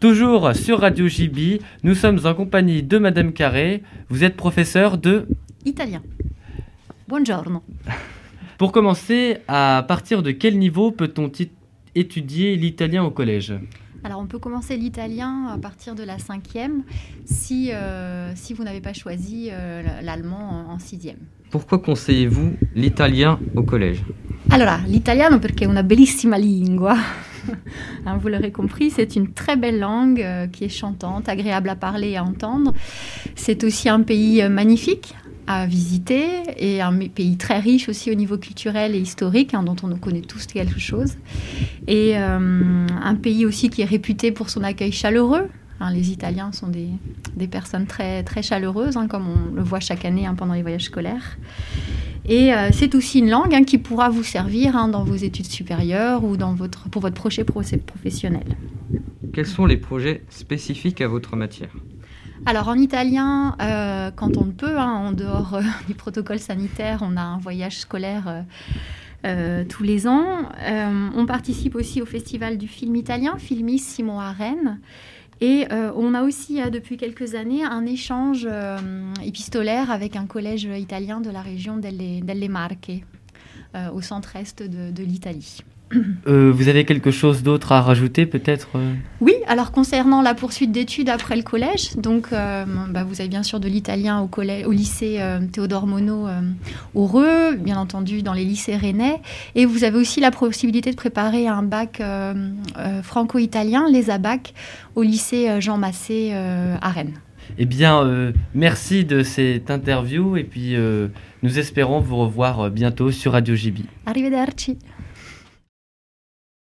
Toujours sur Radio JB, nous sommes en compagnie de Madame Carré. Vous êtes professeur de Italien. Buongiorno. Pour commencer, à partir de quel niveau peut-on étudier l'italien au collège? Alors on peut commencer l'italien à partir de la cinquième si, euh, si vous n'avez pas choisi euh, l'allemand en, sixième. Pourquoi conseillez-vous l'italien au collège? Alors, l'italiano perché è una bellissima lingua. Hein, vous l'aurez compris, c'est une très belle langue euh, qui est chantante, agréable à parler et à entendre. C'est aussi un pays magnifique à visiter et un pays très riche aussi au niveau culturel et historique, hein, dont on connaît tous quelque chose. Et euh, un pays aussi qui est réputé pour son accueil chaleureux. Hein, les Italiens sont des, des, personnes très, très chaleureuses, comme on le voit chaque année pendant les voyages scolaires. Et euh, c'est aussi une langue qui pourra vous servir dans vos études supérieures ou dans votre, pour votre projet professionnel. Quels sont les projets spécifiques à votre matière? Alors en italien, euh, quand on le peut, hein, en dehors euh, du protocole sanitaire, on a un voyage scolaire euh, tous les ans. on participe aussi au festival du film italien, Filmissimo à Rennes. Et on a aussi depuis quelques années un échange épistolaire avec un collège italien de la région delle, Marche, au centre-est de l'Italie. Euh, vous avez quelque chose d'autre à rajouter peut-être euh Oui, alors concernant la poursuite d'études après le collège, donc euh, bah, vous avez bien sûr de l'italien au, au lycée Théodore Monod au Reux, bien entendu dans les lycées rennais, et vous avez aussi la possibilité de préparer un bac franco-italien, les ABAC, au lycée Jean Massé à Rennes. Eh bien, merci de cette interview et puis nous espérons vous revoir bientôt sur Radio JB. Arrivederci.